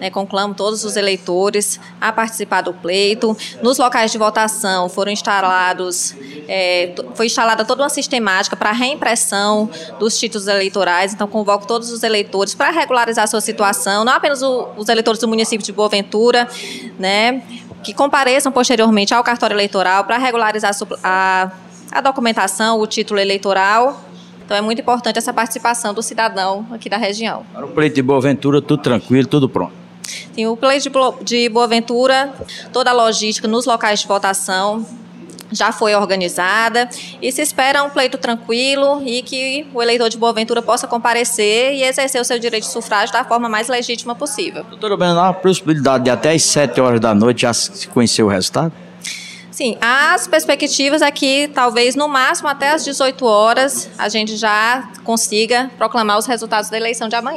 né, conclamo todos os eleitores a participar do pleito. Nos locais de votação foram instalados, é, foi instalada toda uma sistemática para reimpressão dos títulos eleitorais, então convoco todos os eleitores para regularizar sua situação, não apenas o, os eleitores do município de Boa Ventura, né, que compareçam posteriormente ao cartório eleitoral para regularizar a, a documentação, o título eleitoral então é muito importante essa participação do cidadão aqui da região. Para o pleito de Boa Ventura, tudo tranquilo, tudo pronto. Sim, o pleito de Boa Ventura, toda a logística nos locais de votação já foi organizada e se espera um pleito tranquilo e que o eleitor de Boa Ventura possa comparecer e exercer o seu direito de sufrágio da forma mais legítima possível. Doutora Bernardo, há a possibilidade de até às 7 horas da noite já se conhecer o resultado? Sim, as perspectivas é que talvez no máximo até às 18 horas a gente já consiga proclamar os resultados da eleição de amanhã.